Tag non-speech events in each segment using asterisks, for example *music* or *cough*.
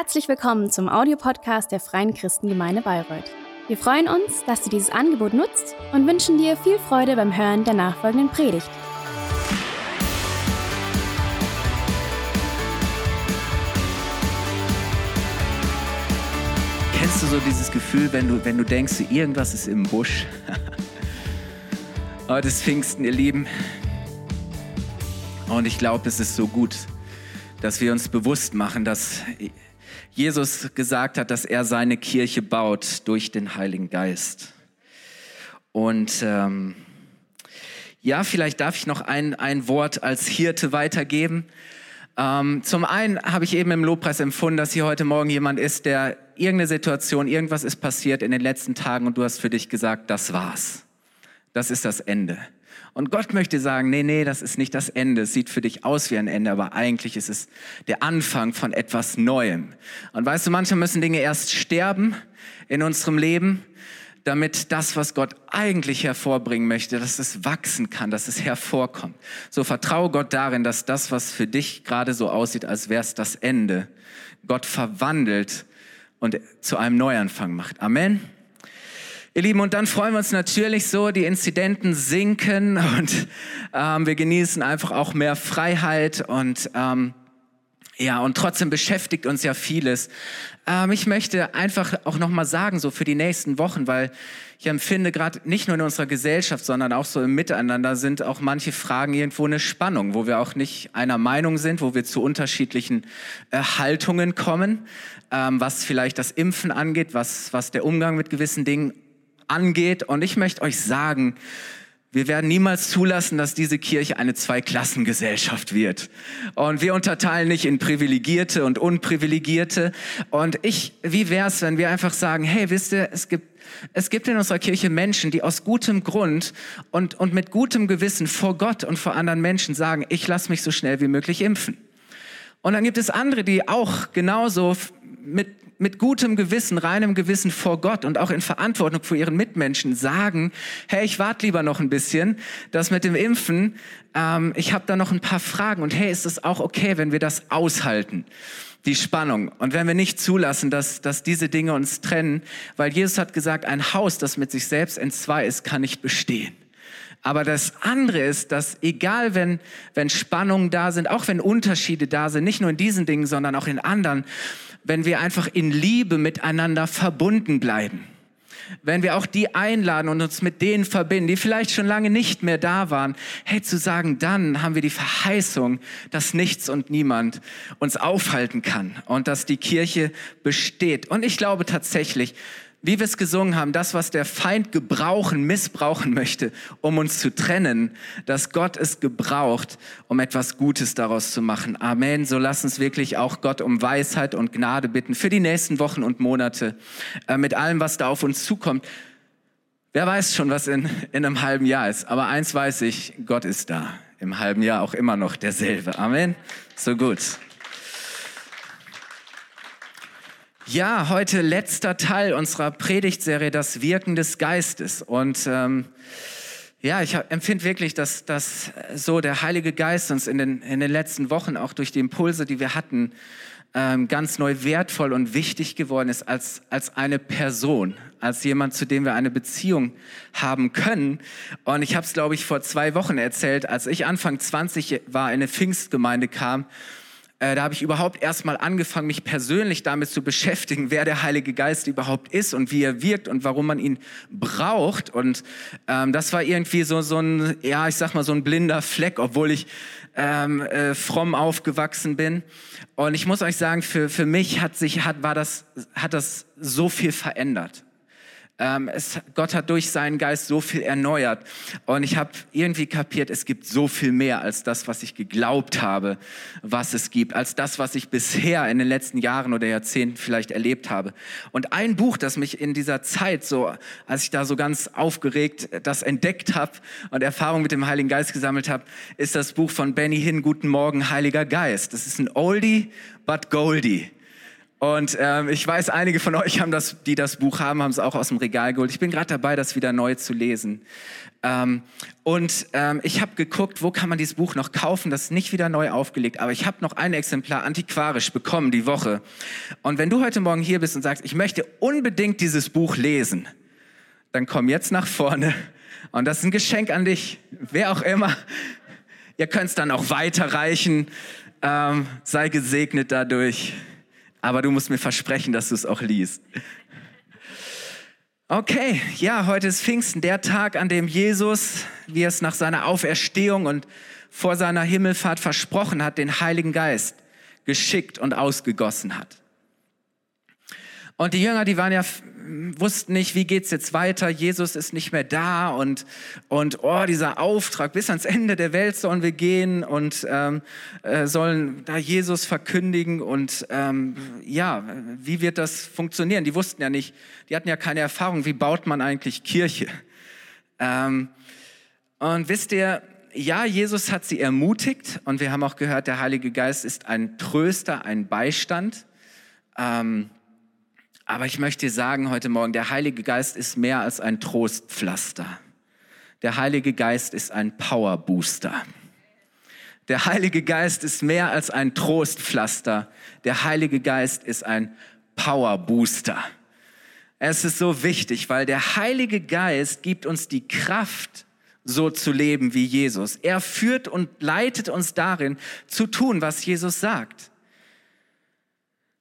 Herzlich willkommen zum Audiopodcast der Freien Christengemeinde Bayreuth. Wir freuen uns, dass du dieses Angebot nutzt und wünschen dir viel Freude beim Hören der nachfolgenden Predigt. Kennst du so dieses Gefühl, wenn du, wenn du denkst, irgendwas ist im Busch? *laughs* Heute ist Pfingsten, ihr Lieben. Und ich glaube, es ist so gut, dass wir uns bewusst machen, dass Jesus gesagt hat, dass er seine Kirche baut durch den Heiligen Geist. Und ähm, ja, vielleicht darf ich noch ein, ein Wort als Hirte weitergeben. Ähm, zum einen habe ich eben im Lobpreis empfunden, dass hier heute Morgen jemand ist, der irgendeine Situation, irgendwas ist passiert in den letzten Tagen und du hast für dich gesagt, das war's. Das ist das Ende. Und Gott möchte sagen, nee, nee, das ist nicht das Ende. Es sieht für dich aus wie ein Ende, aber eigentlich ist es der Anfang von etwas Neuem. Und weißt du, manchmal müssen Dinge erst sterben in unserem Leben, damit das, was Gott eigentlich hervorbringen möchte, dass es wachsen kann, dass es hervorkommt. So vertraue Gott darin, dass das, was für dich gerade so aussieht, als wäre es das Ende, Gott verwandelt und zu einem Neuanfang macht. Amen. Ihr Lieben, und dann freuen wir uns natürlich so, die Inzidenten sinken und ähm, wir genießen einfach auch mehr Freiheit und ähm, ja, und trotzdem beschäftigt uns ja vieles. Ähm, ich möchte einfach auch nochmal sagen, so für die nächsten Wochen, weil ich empfinde gerade nicht nur in unserer Gesellschaft, sondern auch so im Miteinander sind auch manche Fragen irgendwo eine Spannung, wo wir auch nicht einer Meinung sind, wo wir zu unterschiedlichen äh, Haltungen kommen, ähm, was vielleicht das Impfen angeht, was, was der Umgang mit gewissen Dingen angeht. Und ich möchte euch sagen, wir werden niemals zulassen, dass diese Kirche eine Zweiklassengesellschaft wird. Und wir unterteilen nicht in Privilegierte und Unprivilegierte. Und ich, wie wär's, wenn wir einfach sagen, hey, wisst ihr, es gibt, es gibt in unserer Kirche Menschen, die aus gutem Grund und, und mit gutem Gewissen vor Gott und vor anderen Menschen sagen, ich lasse mich so schnell wie möglich impfen. Und dann gibt es andere, die auch genauso mit mit gutem Gewissen, reinem Gewissen vor Gott und auch in Verantwortung vor ihren Mitmenschen sagen, hey, ich warte lieber noch ein bisschen, das mit dem Impfen, ähm, ich habe da noch ein paar Fragen und hey, ist es auch okay, wenn wir das aushalten? die Spannung. Und wenn wir nicht zulassen, dass, dass diese Dinge uns trennen, weil Jesus hat gesagt, ein Haus, das mit sich selbst entzwei ist, kann nicht bestehen. Aber das andere ist, dass egal wenn, wenn Spannungen da sind, auch wenn Unterschiede da sind, nicht nur in diesen Dingen, sondern auch in anderen, wenn wir einfach in Liebe miteinander verbunden bleiben. Wenn wir auch die einladen und uns mit denen verbinden, die vielleicht schon lange nicht mehr da waren, hey, zu sagen, dann haben wir die Verheißung, dass nichts und niemand uns aufhalten kann und dass die Kirche besteht. Und ich glaube tatsächlich, wie wir es gesungen haben, das, was der Feind gebrauchen, missbrauchen möchte, um uns zu trennen, dass Gott es gebraucht, um etwas Gutes daraus zu machen. Amen. So lass uns wirklich auch Gott um Weisheit und Gnade bitten für die nächsten Wochen und Monate äh, mit allem, was da auf uns zukommt. Wer weiß schon, was in, in einem halben Jahr ist. Aber eins weiß ich, Gott ist da. Im halben Jahr auch immer noch derselbe. Amen. So gut. Ja, heute letzter Teil unserer Predigtserie, das Wirken des Geistes. Und ähm, ja, ich empfinde wirklich, dass, dass so der Heilige Geist uns in den, in den letzten Wochen auch durch die Impulse, die wir hatten, ähm, ganz neu wertvoll und wichtig geworden ist als, als eine Person, als jemand, zu dem wir eine Beziehung haben können. Und ich habe es, glaube ich, vor zwei Wochen erzählt, als ich Anfang 20 war, in eine Pfingstgemeinde kam äh, da habe ich überhaupt erstmal angefangen, mich persönlich damit zu beschäftigen, wer der Heilige Geist überhaupt ist und wie er wirkt und warum man ihn braucht. Und ähm, das war irgendwie so, so ein, ja, ich sag mal, so ein blinder Fleck, obwohl ich ähm, äh, fromm aufgewachsen bin. Und ich muss euch sagen, für, für mich hat sich, hat, war das, hat das so viel verändert. Ähm, es, Gott hat durch seinen Geist so viel erneuert. Und ich habe irgendwie kapiert, es gibt so viel mehr als das, was ich geglaubt habe, was es gibt, als das, was ich bisher in den letzten Jahren oder Jahrzehnten vielleicht erlebt habe. Und ein Buch, das mich in dieser Zeit so, als ich da so ganz aufgeregt das entdeckt habe und Erfahrung mit dem Heiligen Geist gesammelt habe, ist das Buch von Benny Hinn, Guten Morgen, Heiliger Geist. Das ist ein Oldie, but Goldie. Und ähm, ich weiß, einige von euch haben das, die das Buch haben, haben es auch aus dem Regal geholt. Ich bin gerade dabei, das wieder neu zu lesen. Ähm, und ähm, ich habe geguckt, wo kann man dieses Buch noch kaufen? Das ist nicht wieder neu aufgelegt, aber ich habe noch ein Exemplar antiquarisch bekommen die Woche. Und wenn du heute Morgen hier bist und sagst, ich möchte unbedingt dieses Buch lesen, dann komm jetzt nach vorne. Und das ist ein Geschenk an dich, wer auch immer. Ihr könnt es dann auch weiterreichen. Ähm, sei gesegnet dadurch aber du musst mir versprechen, dass du es auch liest. Okay, ja, heute ist Pfingsten, der Tag, an dem Jesus, wie es nach seiner Auferstehung und vor seiner Himmelfahrt versprochen hat, den Heiligen Geist geschickt und ausgegossen hat. Und die Jünger, die waren ja wussten nicht, wie geht's jetzt weiter. Jesus ist nicht mehr da und und oh dieser Auftrag bis ans Ende der Welt sollen wir gehen und ähm, äh, sollen da Jesus verkündigen und ähm, ja, wie wird das funktionieren? Die wussten ja nicht, die hatten ja keine Erfahrung. Wie baut man eigentlich Kirche? Ähm, und wisst ihr, ja, Jesus hat sie ermutigt und wir haben auch gehört, der Heilige Geist ist ein Tröster, ein Beistand. Ähm, aber ich möchte dir sagen heute Morgen, der Heilige Geist ist mehr als ein Trostpflaster. Der Heilige Geist ist ein Powerbooster. Der Heilige Geist ist mehr als ein Trostpflaster. Der Heilige Geist ist ein Powerbooster. Es ist so wichtig, weil der Heilige Geist gibt uns die Kraft, so zu leben wie Jesus. Er führt und leitet uns darin, zu tun, was Jesus sagt.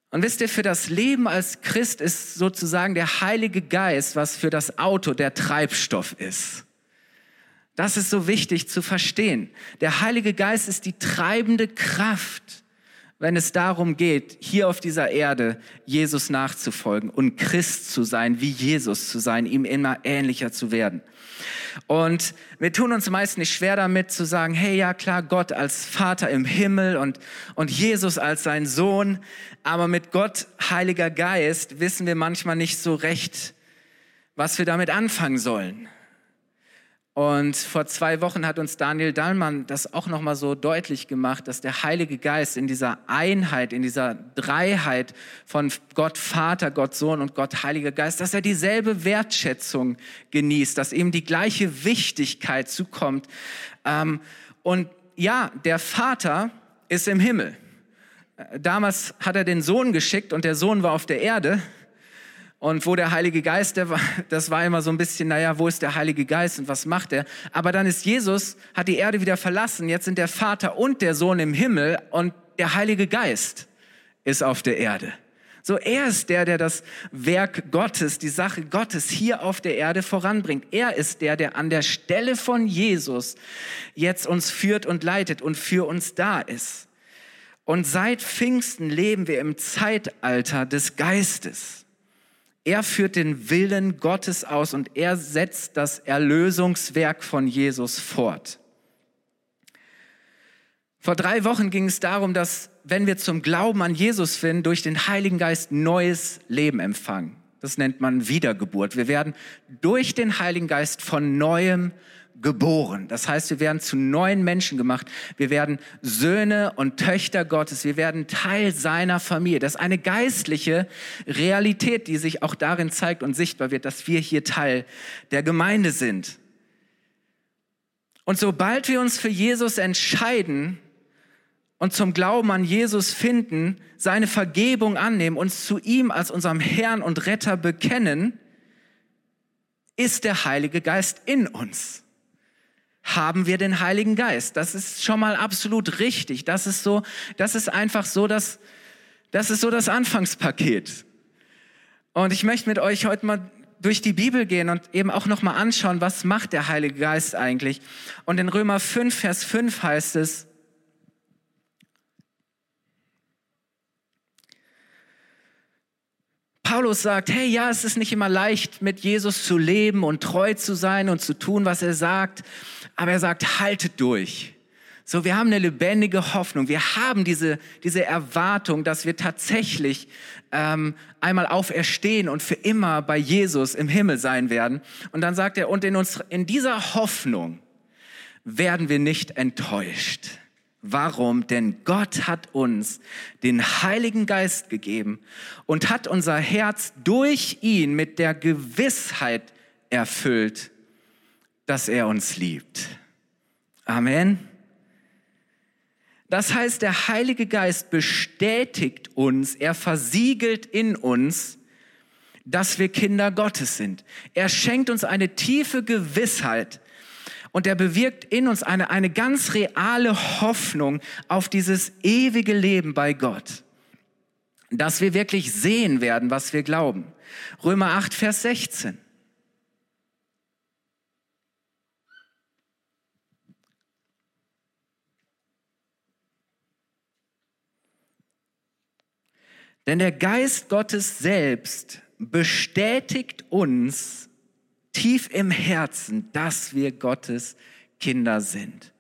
Und wisst ihr, für das Leben als Christ ist sozusagen der Heilige Geist, was für das Auto der Treibstoff ist. Das ist so wichtig zu verstehen. Der Heilige Geist ist die treibende Kraft, wenn es darum geht, hier auf dieser Erde Jesus nachzufolgen und Christ zu sein, wie Jesus zu sein, ihm immer ähnlicher zu werden. Und wir tun uns meist nicht schwer damit zu sagen, hey, ja klar, Gott als Vater im Himmel und, und Jesus als sein Sohn. Aber mit Gott, Heiliger Geist, wissen wir manchmal nicht so recht, was wir damit anfangen sollen. Und vor zwei Wochen hat uns Daniel Dallmann das auch nochmal so deutlich gemacht, dass der Heilige Geist in dieser Einheit, in dieser Dreiheit von Gott Vater, Gott Sohn und Gott Heiliger Geist, dass er dieselbe Wertschätzung genießt, dass ihm die gleiche Wichtigkeit zukommt. Ähm, und ja, der Vater ist im Himmel. Damals hat er den Sohn geschickt und der Sohn war auf der Erde. Und wo der Heilige Geist, der war, das war immer so ein bisschen, naja, wo ist der Heilige Geist und was macht er? Aber dann ist Jesus, hat die Erde wieder verlassen. Jetzt sind der Vater und der Sohn im Himmel und der Heilige Geist ist auf der Erde. So, er ist der, der das Werk Gottes, die Sache Gottes hier auf der Erde voranbringt. Er ist der, der an der Stelle von Jesus jetzt uns führt und leitet und für uns da ist. Und seit Pfingsten leben wir im Zeitalter des Geistes. Er führt den Willen Gottes aus und er setzt das Erlösungswerk von Jesus fort. Vor drei Wochen ging es darum, dass wenn wir zum Glauben an Jesus finden, durch den Heiligen Geist neues Leben empfangen. Das nennt man Wiedergeburt. Wir werden durch den Heiligen Geist von neuem geboren. Das heißt, wir werden zu neuen Menschen gemacht. Wir werden Söhne und Töchter Gottes. Wir werden Teil seiner Familie. Das ist eine geistliche Realität, die sich auch darin zeigt und sichtbar wird, dass wir hier Teil der Gemeinde sind. Und sobald wir uns für Jesus entscheiden und zum Glauben an Jesus finden, seine Vergebung annehmen, uns zu ihm als unserem Herrn und Retter bekennen, ist der Heilige Geist in uns haben wir den Heiligen Geist. Das ist schon mal absolut richtig. Das ist so, das ist einfach so das, das ist so das Anfangspaket. Und ich möchte mit euch heute mal durch die Bibel gehen und eben auch noch mal anschauen, was macht der Heilige Geist eigentlich? Und in Römer 5 Vers 5 heißt es Paulus sagt, hey, ja, es ist nicht immer leicht, mit Jesus zu leben und treu zu sein und zu tun, was er sagt. Aber er sagt, haltet durch. So, wir haben eine lebendige Hoffnung. Wir haben diese, diese Erwartung, dass wir tatsächlich ähm, einmal auferstehen und für immer bei Jesus im Himmel sein werden. Und dann sagt er, und in uns, in dieser Hoffnung werden wir nicht enttäuscht, Warum? Denn Gott hat uns den Heiligen Geist gegeben und hat unser Herz durch ihn mit der Gewissheit erfüllt, dass er uns liebt. Amen. Das heißt, der Heilige Geist bestätigt uns, er versiegelt in uns, dass wir Kinder Gottes sind. Er schenkt uns eine tiefe Gewissheit und er bewirkt in uns eine, eine ganz reale Hoffnung auf dieses ewige Leben bei Gott. Dass wir wirklich sehen werden, was wir glauben. Römer 8, Vers 16. Denn der Geist Gottes selbst bestätigt uns tief im Herzen, dass wir Gottes Kinder sind.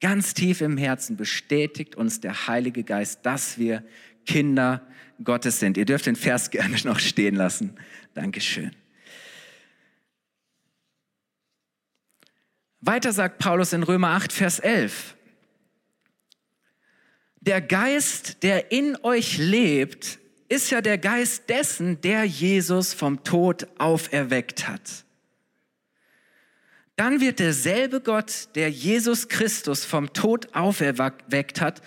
Ganz tief im Herzen bestätigt uns der Heilige Geist, dass wir Kinder Gottes sind. Ihr dürft den Vers *laughs* gerne noch stehen lassen. Dankeschön. Weiter sagt Paulus in Römer 8, Vers 11. Der Geist, der in euch lebt, ist ja der Geist dessen, der Jesus vom Tod auferweckt hat. Dann wird derselbe Gott, der Jesus Christus vom Tod auferweckt hat,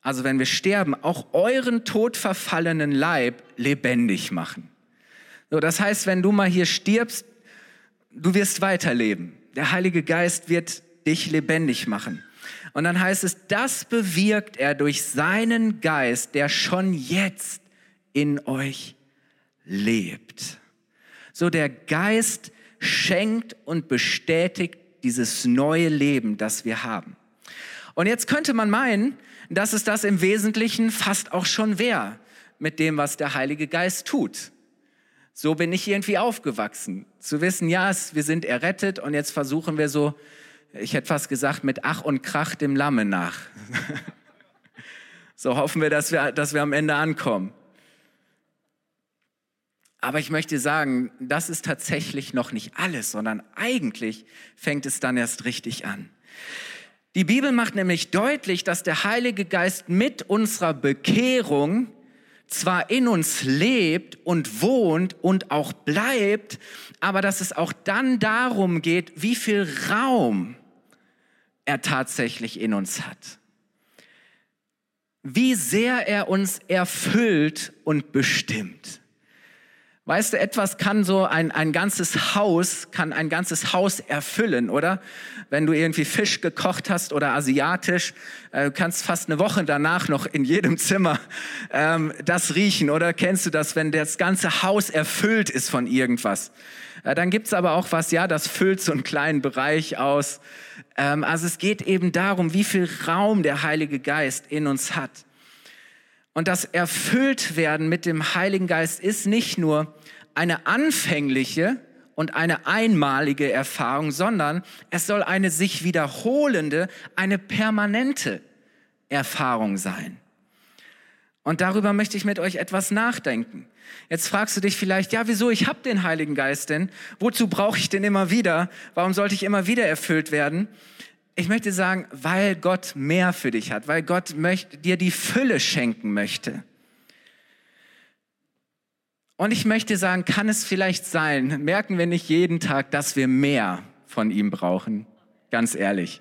also wenn wir sterben, auch euren todverfallenen Leib lebendig machen. So, das heißt, wenn du mal hier stirbst, du wirst weiterleben. Der Heilige Geist wird dich lebendig machen. Und dann heißt es, das bewirkt er durch seinen Geist, der schon jetzt in euch lebt. So der Geist schenkt und bestätigt dieses neue Leben, das wir haben. Und jetzt könnte man meinen, dass es das im Wesentlichen fast auch schon wäre mit dem, was der Heilige Geist tut. So bin ich irgendwie aufgewachsen. Zu wissen, ja, wir sind errettet und jetzt versuchen wir so, ich hätte fast gesagt, mit Ach und Krach dem Lamme nach. *laughs* so hoffen wir, dass wir, dass wir am Ende ankommen. Aber ich möchte sagen, das ist tatsächlich noch nicht alles, sondern eigentlich fängt es dann erst richtig an. Die Bibel macht nämlich deutlich, dass der Heilige Geist mit unserer Bekehrung zwar in uns lebt und wohnt und auch bleibt, aber dass es auch dann darum geht, wie viel Raum er tatsächlich in uns hat. Wie sehr er uns erfüllt und bestimmt. Weißt du, etwas kann so ein, ein ganzes Haus, kann ein ganzes Haus erfüllen, oder? Wenn du irgendwie Fisch gekocht hast oder asiatisch, äh, kannst fast eine Woche danach noch in jedem Zimmer ähm, das riechen, oder? Kennst du das, wenn das ganze Haus erfüllt ist von irgendwas? Äh, dann gibt's aber auch was, ja, das füllt so einen kleinen Bereich aus. Ähm, also es geht eben darum, wie viel Raum der Heilige Geist in uns hat. Und das Erfülltwerden mit dem Heiligen Geist ist nicht nur eine anfängliche und eine einmalige Erfahrung, sondern es soll eine sich wiederholende, eine permanente Erfahrung sein. Und darüber möchte ich mit euch etwas nachdenken. Jetzt fragst du dich vielleicht, ja, wieso, ich habe den Heiligen Geist denn? Wozu brauche ich den immer wieder? Warum sollte ich immer wieder erfüllt werden? ich möchte sagen, weil Gott mehr für dich hat, weil Gott möchte, dir die Fülle schenken möchte. Und ich möchte sagen, kann es vielleicht sein, merken wir nicht jeden Tag, dass wir mehr von ihm brauchen? Ganz ehrlich.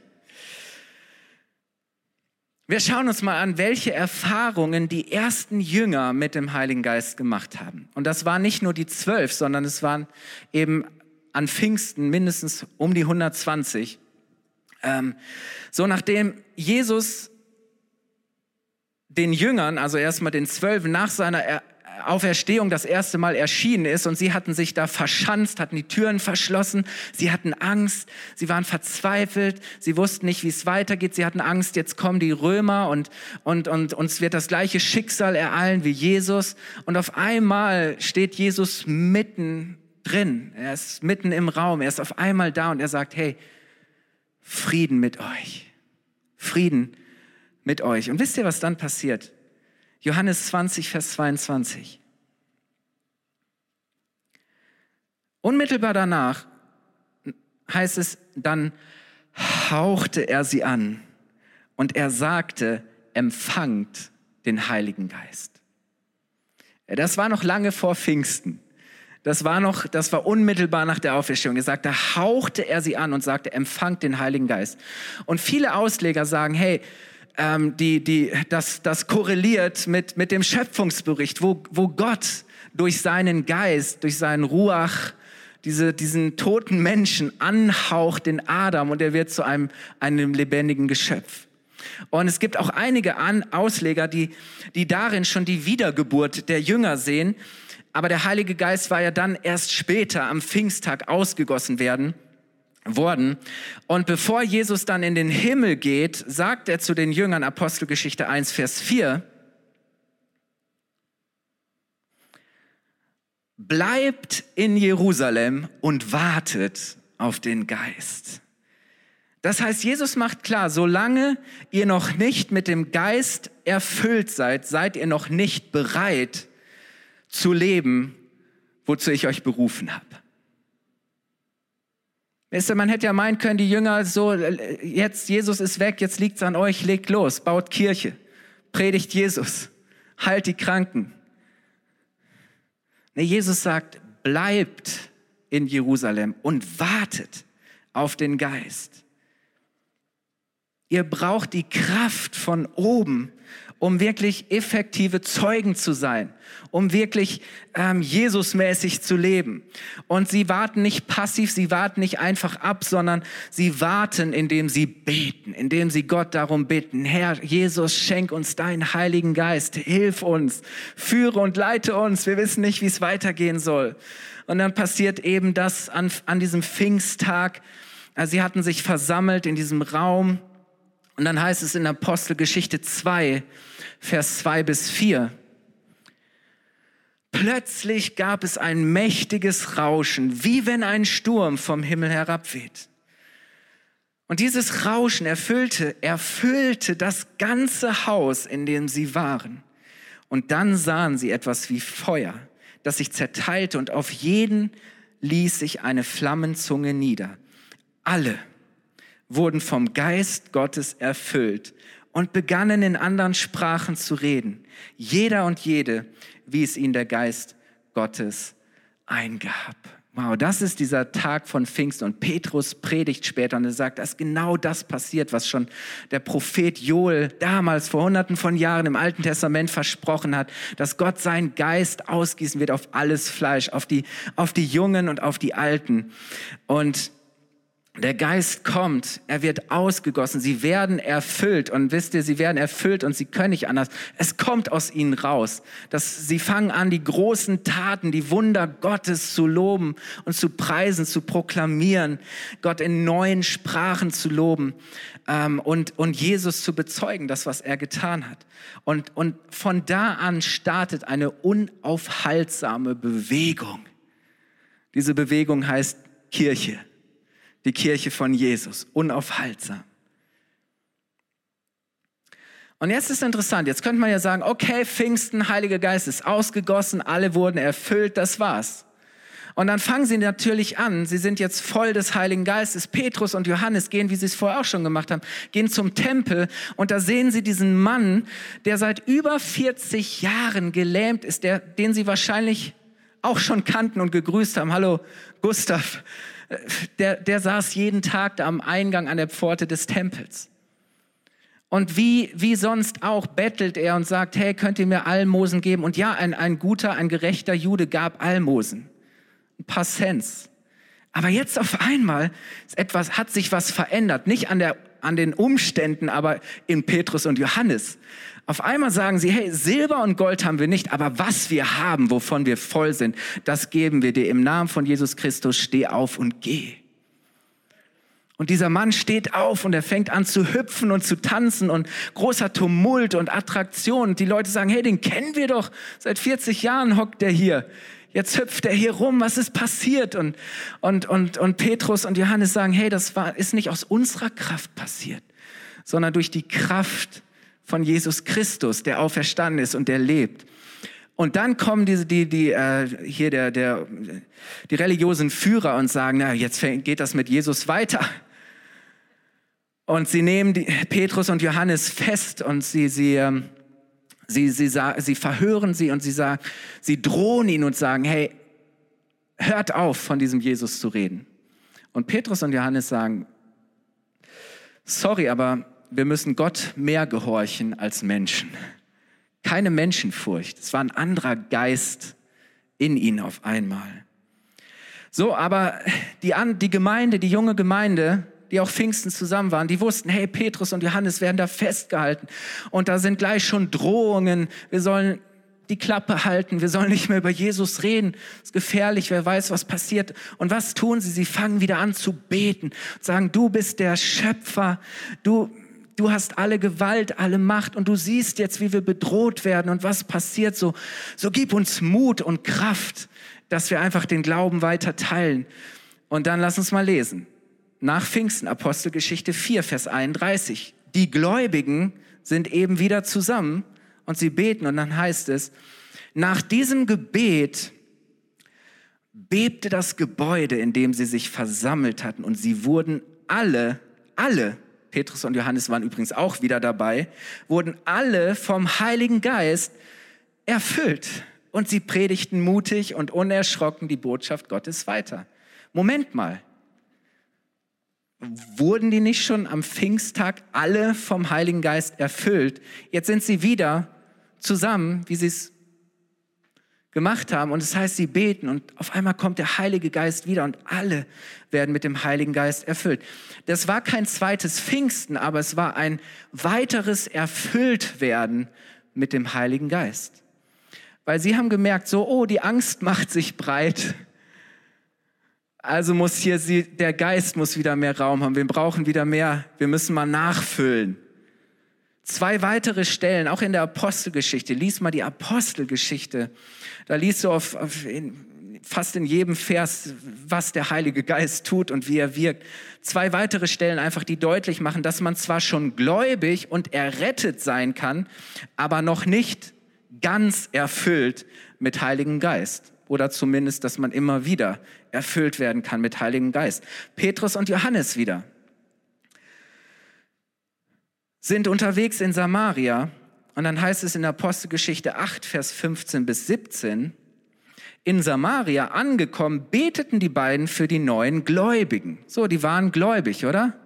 Wir schauen uns mal an, welche Erfahrungen die ersten Jünger mit dem Heiligen Geist gemacht haben. Und das waren nicht nur die zwölf, sondern es waren eben an Pfingsten mindestens um die 120. Ähm, so nachdem Jesus den Jüngern, also erstmal den Zwölfen nach seiner Auferstehung das erste Mal erschienen ist und sie hatten sich da verschanzt, hatten die Türen verschlossen, sie hatten Angst, sie waren verzweifelt, sie wussten nicht, wie es weitergeht, sie hatten Angst, jetzt kommen die Römer und, und, und uns wird das gleiche Schicksal ereilen wie Jesus und auf einmal steht Jesus mitten drin, er ist mitten im Raum, er ist auf einmal da und er sagt, hey, Frieden mit euch. Frieden mit euch. Und wisst ihr, was dann passiert? Johannes 20, Vers 22. Unmittelbar danach heißt es, dann hauchte er sie an und er sagte, empfangt den Heiligen Geist. Das war noch lange vor Pfingsten. Das war noch, das war unmittelbar nach der Auferstehung. Er sagte, hauchte er sie an und sagte, empfangt den Heiligen Geist. Und viele Ausleger sagen, hey, ähm, die, die, das, das korreliert mit, mit dem Schöpfungsbericht, wo, wo Gott durch seinen Geist, durch seinen Ruach, diese, diesen toten Menschen anhaucht den Adam und er wird zu einem, einem lebendigen Geschöpf. Und es gibt auch einige An Ausleger, die, die darin schon die Wiedergeburt der Jünger sehen. Aber der Heilige Geist war ja dann erst später am Pfingsttag ausgegossen werden worden. Und bevor Jesus dann in den Himmel geht, sagt er zu den Jüngern, Apostelgeschichte 1, Vers 4, bleibt in Jerusalem und wartet auf den Geist. Das heißt, Jesus macht klar, solange ihr noch nicht mit dem Geist erfüllt seid, seid ihr noch nicht bereit zu leben, wozu ich euch berufen habe. Man hätte ja meinen können, die Jünger so, jetzt Jesus ist weg, jetzt liegt's an euch, legt los, baut Kirche, predigt Jesus, heilt die Kranken, Nee, Jesus sagt, bleibt in Jerusalem und wartet auf den Geist. Ihr braucht die Kraft von oben, um wirklich effektive Zeugen zu sein, um wirklich ähm, Jesusmäßig zu leben. Und sie warten nicht passiv, sie warten nicht einfach ab, sondern sie warten, indem sie beten, indem sie Gott darum bitten, Herr Jesus, schenk uns deinen Heiligen Geist, hilf uns, führe und leite uns, wir wissen nicht, wie es weitergehen soll. Und dann passiert eben das an, an diesem Pfingsttag. Also sie hatten sich versammelt in diesem Raum. Und dann heißt es in Apostelgeschichte 2, Vers 2 bis 4. Plötzlich gab es ein mächtiges Rauschen, wie wenn ein Sturm vom Himmel herabweht. Und dieses Rauschen erfüllte, erfüllte das ganze Haus, in dem sie waren. Und dann sahen sie etwas wie Feuer, das sich zerteilte und auf jeden ließ sich eine Flammenzunge nieder. Alle wurden vom Geist Gottes erfüllt und begannen in anderen Sprachen zu reden. Jeder und jede, wie es ihnen der Geist Gottes eingab. Wow, das ist dieser Tag von Pfingsten. Und Petrus predigt später und er sagt, dass genau das passiert, was schon der Prophet Joel damals vor hunderten von Jahren im Alten Testament versprochen hat, dass Gott seinen Geist ausgießen wird auf alles Fleisch, auf die, auf die Jungen und auf die Alten. Und der Geist kommt, er wird ausgegossen, sie werden erfüllt und wisst ihr, sie werden erfüllt und sie können nicht anders. Es kommt aus ihnen raus, dass sie fangen an, die großen Taten, die Wunder Gottes zu loben und zu preisen, zu proklamieren, Gott in neuen Sprachen zu loben ähm, und, und Jesus zu bezeugen, das, was er getan hat. Und, und von da an startet eine unaufhaltsame Bewegung. Diese Bewegung heißt Kirche die Kirche von Jesus, unaufhaltsam. Und jetzt ist interessant, jetzt könnte man ja sagen, okay, Pfingsten, Heiliger Geist ist ausgegossen, alle wurden erfüllt, das war's. Und dann fangen sie natürlich an, sie sind jetzt voll des Heiligen Geistes. Petrus und Johannes gehen, wie sie es vorher auch schon gemacht haben, gehen zum Tempel und da sehen sie diesen Mann, der seit über 40 Jahren gelähmt ist, der, den sie wahrscheinlich auch schon kannten und gegrüßt haben. Hallo, Gustav, der, der saß jeden Tag da am Eingang an der Pforte des Tempels. Und wie, wie sonst auch bettelt er und sagt, hey, könnt ihr mir Almosen geben? Und ja, ein, ein guter, ein gerechter Jude gab Almosen. Ein paar Cents. Aber jetzt auf einmal ist etwas, hat sich was verändert. Nicht an, der, an den Umständen, aber in Petrus und Johannes. Auf einmal sagen sie, hey, Silber und Gold haben wir nicht, aber was wir haben, wovon wir voll sind, das geben wir dir. Im Namen von Jesus Christus, steh auf und geh. Und dieser Mann steht auf und er fängt an zu hüpfen und zu tanzen und großer Tumult und Attraktion. Und die Leute sagen, hey, den kennen wir doch. Seit 40 Jahren hockt der hier. Jetzt hüpft er hier rum. Was ist passiert? Und, und, und, und Petrus und Johannes sagen, hey, das war, ist nicht aus unserer Kraft passiert, sondern durch die Kraft von Jesus Christus, der auferstanden ist und der lebt. Und dann kommen diese, die, die, äh, hier der, der, die religiösen Führer und sagen, na, jetzt geht das mit Jesus weiter. Und sie nehmen die, Petrus und Johannes fest und sie, sie, ähm, sie, sie, sie, verhören sie und sie, sie drohen ihn und sagen, hey, hört auf, von diesem Jesus zu reden. Und Petrus und Johannes sagen, sorry, aber wir müssen Gott mehr gehorchen als Menschen. Keine Menschenfurcht. Es war ein anderer Geist in ihnen auf einmal. So, aber die, die Gemeinde, die junge Gemeinde, die auch Pfingsten zusammen waren, die wussten, hey, Petrus und Johannes werden da festgehalten. Und da sind gleich schon Drohungen. Wir sollen die Klappe halten. Wir sollen nicht mehr über Jesus reden. Das ist gefährlich. Wer weiß, was passiert. Und was tun sie? Sie fangen wieder an zu beten und sagen, du bist der Schöpfer. Du, du hast alle Gewalt, alle Macht und du siehst jetzt, wie wir bedroht werden und was passiert. So, so gib uns Mut und Kraft, dass wir einfach den Glauben weiter teilen. Und dann lass uns mal lesen nach Pfingsten, Apostelgeschichte 4, Vers 31. Die Gläubigen sind eben wieder zusammen und sie beten und dann heißt es, nach diesem Gebet bebte das Gebäude, in dem sie sich versammelt hatten und sie wurden alle, alle, Petrus und Johannes waren übrigens auch wieder dabei, wurden alle vom Heiligen Geist erfüllt und sie predigten mutig und unerschrocken die Botschaft Gottes weiter. Moment mal, wurden die nicht schon am Pfingsttag alle vom Heiligen Geist erfüllt? Jetzt sind sie wieder zusammen, wie sie es gemacht haben. Und es das heißt, sie beten und auf einmal kommt der Heilige Geist wieder und alle werden mit dem Heiligen Geist erfüllt. Das war kein zweites Pfingsten, aber es war ein weiteres Erfülltwerden mit dem Heiligen Geist. Weil sie haben gemerkt, so, oh, die Angst macht sich breit also muss hier sie, der Geist muss wieder mehr Raum haben. Wir brauchen wieder mehr. Wir müssen mal nachfüllen. Zwei weitere Stellen, auch in der Apostelgeschichte. Lies mal die Apostelgeschichte. Da liest du auf, auf in, fast in jedem Vers, was der Heilige Geist tut und wie er wirkt. Zwei weitere Stellen einfach, die deutlich machen, dass man zwar schon gläubig und errettet sein kann, aber noch nicht ganz erfüllt mit Heiligen Geist oder zumindest, dass man immer wieder erfüllt werden kann mit Heiligem Geist. Petrus und Johannes wieder sind unterwegs in Samaria und dann heißt es in Apostelgeschichte 8, Vers 15 bis 17, in Samaria angekommen, beteten die beiden für die neuen Gläubigen. So, die waren gläubig, oder?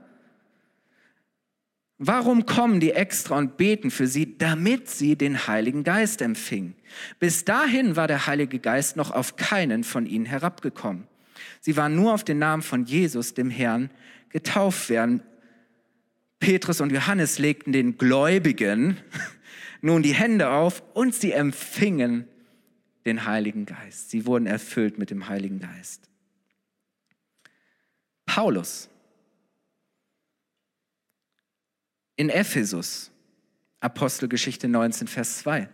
Warum kommen die extra und beten für sie, damit sie den Heiligen Geist empfingen? Bis dahin war der Heilige Geist noch auf keinen von ihnen herabgekommen. Sie waren nur auf den Namen von Jesus, dem Herrn, getauft werden. Petrus und Johannes legten den Gläubigen *laughs* nun die Hände auf und sie empfingen den Heiligen Geist. Sie wurden erfüllt mit dem Heiligen Geist. Paulus in Ephesus, Apostelgeschichte 19, Vers 2.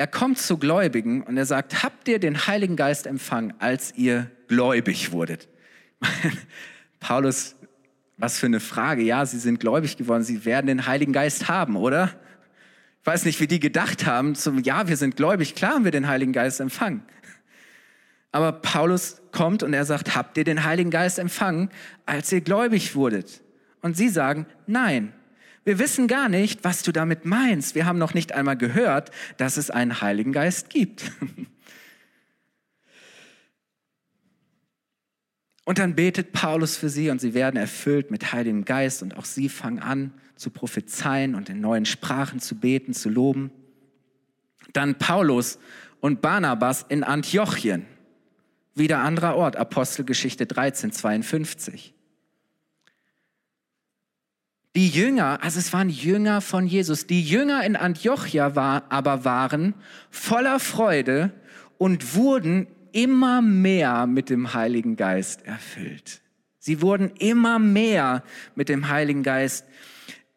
Er kommt zu Gläubigen und er sagt, habt ihr den Heiligen Geist empfangen, als ihr gläubig wurdet? *laughs* Paulus, was für eine Frage. Ja, sie sind gläubig geworden, sie werden den Heiligen Geist haben, oder? Ich weiß nicht, wie die gedacht haben, zum, ja, wir sind gläubig, klar haben wir den Heiligen Geist empfangen. Aber Paulus kommt und er sagt, habt ihr den Heiligen Geist empfangen, als ihr gläubig wurdet? Und sie sagen, nein. Wir wissen gar nicht, was du damit meinst. Wir haben noch nicht einmal gehört, dass es einen Heiligen Geist gibt. *laughs* Und dann betet Paulus für sie und sie werden erfüllt mit Heiligem Geist und auch sie fangen an zu prophezeien und in neuen Sprachen zu beten, zu loben. Dann Paulus und Barnabas in Antiochien. Wieder anderer Ort, Apostelgeschichte 13, 52. Die Jünger, also es waren Jünger von Jesus, die Jünger in Antiochia war, aber waren voller Freude und wurden immer mehr mit dem Heiligen Geist erfüllt. Sie wurden immer mehr mit dem Heiligen Geist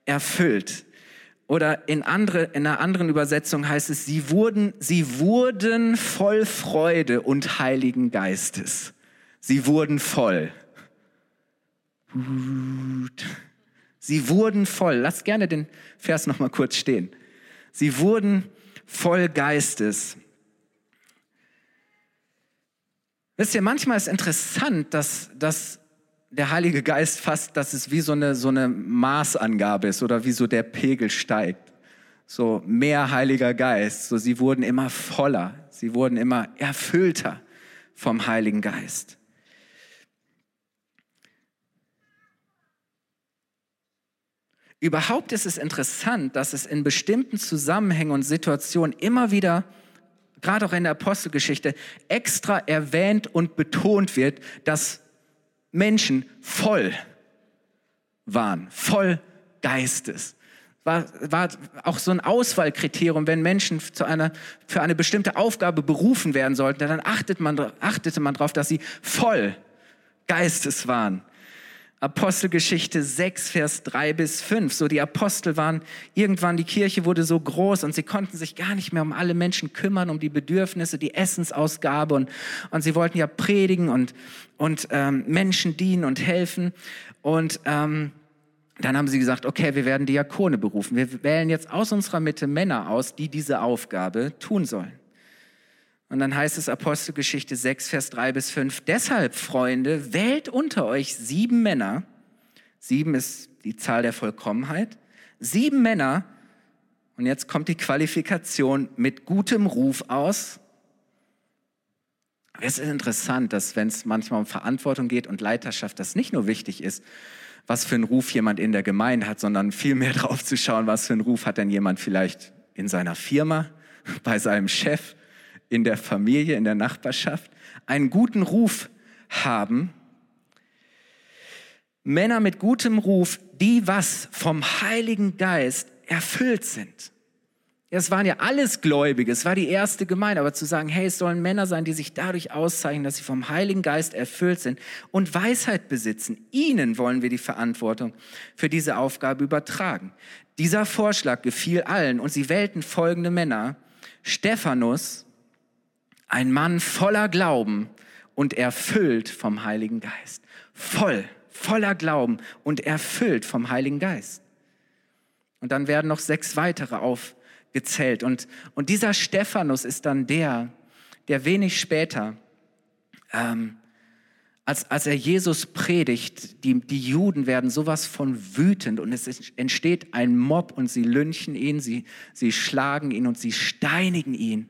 erfüllt. Oder in, andere, in einer anderen Übersetzung heißt es, sie wurden, sie wurden voll Freude und Heiligen Geistes. Sie wurden voll. Sie wurden voll. Lass gerne den Vers noch mal kurz stehen. Sie wurden voll Geistes. Wisst ihr, manchmal ist interessant, dass, dass der Heilige Geist fast, dass es wie so eine, so eine Maßangabe ist oder wie so der Pegel steigt. So mehr Heiliger Geist. So sie wurden immer voller, sie wurden immer erfüllter vom Heiligen Geist. Überhaupt ist es interessant, dass es in bestimmten Zusammenhängen und Situationen immer wieder, gerade auch in der Apostelgeschichte, extra erwähnt und betont wird, dass Menschen voll waren, voll Geistes. War, war auch so ein Auswahlkriterium, wenn Menschen zu einer, für eine bestimmte Aufgabe berufen werden sollten, dann achtet man, achtete man darauf, dass sie voll Geistes waren. Apostelgeschichte 6, Vers 3 bis 5. So die Apostel waren irgendwann, die Kirche wurde so groß und sie konnten sich gar nicht mehr um alle Menschen kümmern, um die Bedürfnisse, die Essensausgabe und, und sie wollten ja predigen und, und ähm, Menschen dienen und helfen. Und ähm, dann haben sie gesagt, okay, wir werden Diakone berufen. Wir wählen jetzt aus unserer Mitte Männer aus, die diese Aufgabe tun sollen. Und dann heißt es Apostelgeschichte 6, Vers 3 bis 5. Deshalb, Freunde, wählt unter euch sieben Männer. Sieben ist die Zahl der Vollkommenheit. Sieben Männer. Und jetzt kommt die Qualifikation mit gutem Ruf aus. Es ist interessant, dass wenn es manchmal um Verantwortung geht und Leiterschaft, das nicht nur wichtig ist, was für einen Ruf jemand in der Gemeinde hat, sondern vielmehr *laughs* drauf zu schauen, was für einen Ruf hat denn jemand vielleicht in seiner Firma, bei seinem Chef, in der Familie, in der Nachbarschaft, einen guten Ruf haben. Männer mit gutem Ruf, die was vom Heiligen Geist erfüllt sind. Es waren ja alles Gläubige, es war die erste Gemeinde, aber zu sagen, hey, es sollen Männer sein, die sich dadurch auszeichnen, dass sie vom Heiligen Geist erfüllt sind und Weisheit besitzen, ihnen wollen wir die Verantwortung für diese Aufgabe übertragen. Dieser Vorschlag gefiel allen und sie wählten folgende Männer, Stephanus, ein Mann voller Glauben und erfüllt vom Heiligen Geist. Voll, voller Glauben und erfüllt vom Heiligen Geist. Und dann werden noch sechs weitere aufgezählt. Und, und dieser Stephanus ist dann der, der wenig später, ähm, als, als er Jesus predigt, die, die Juden werden sowas von wütend und es entsteht ein Mob und sie lynchen ihn, sie, sie schlagen ihn und sie steinigen ihn.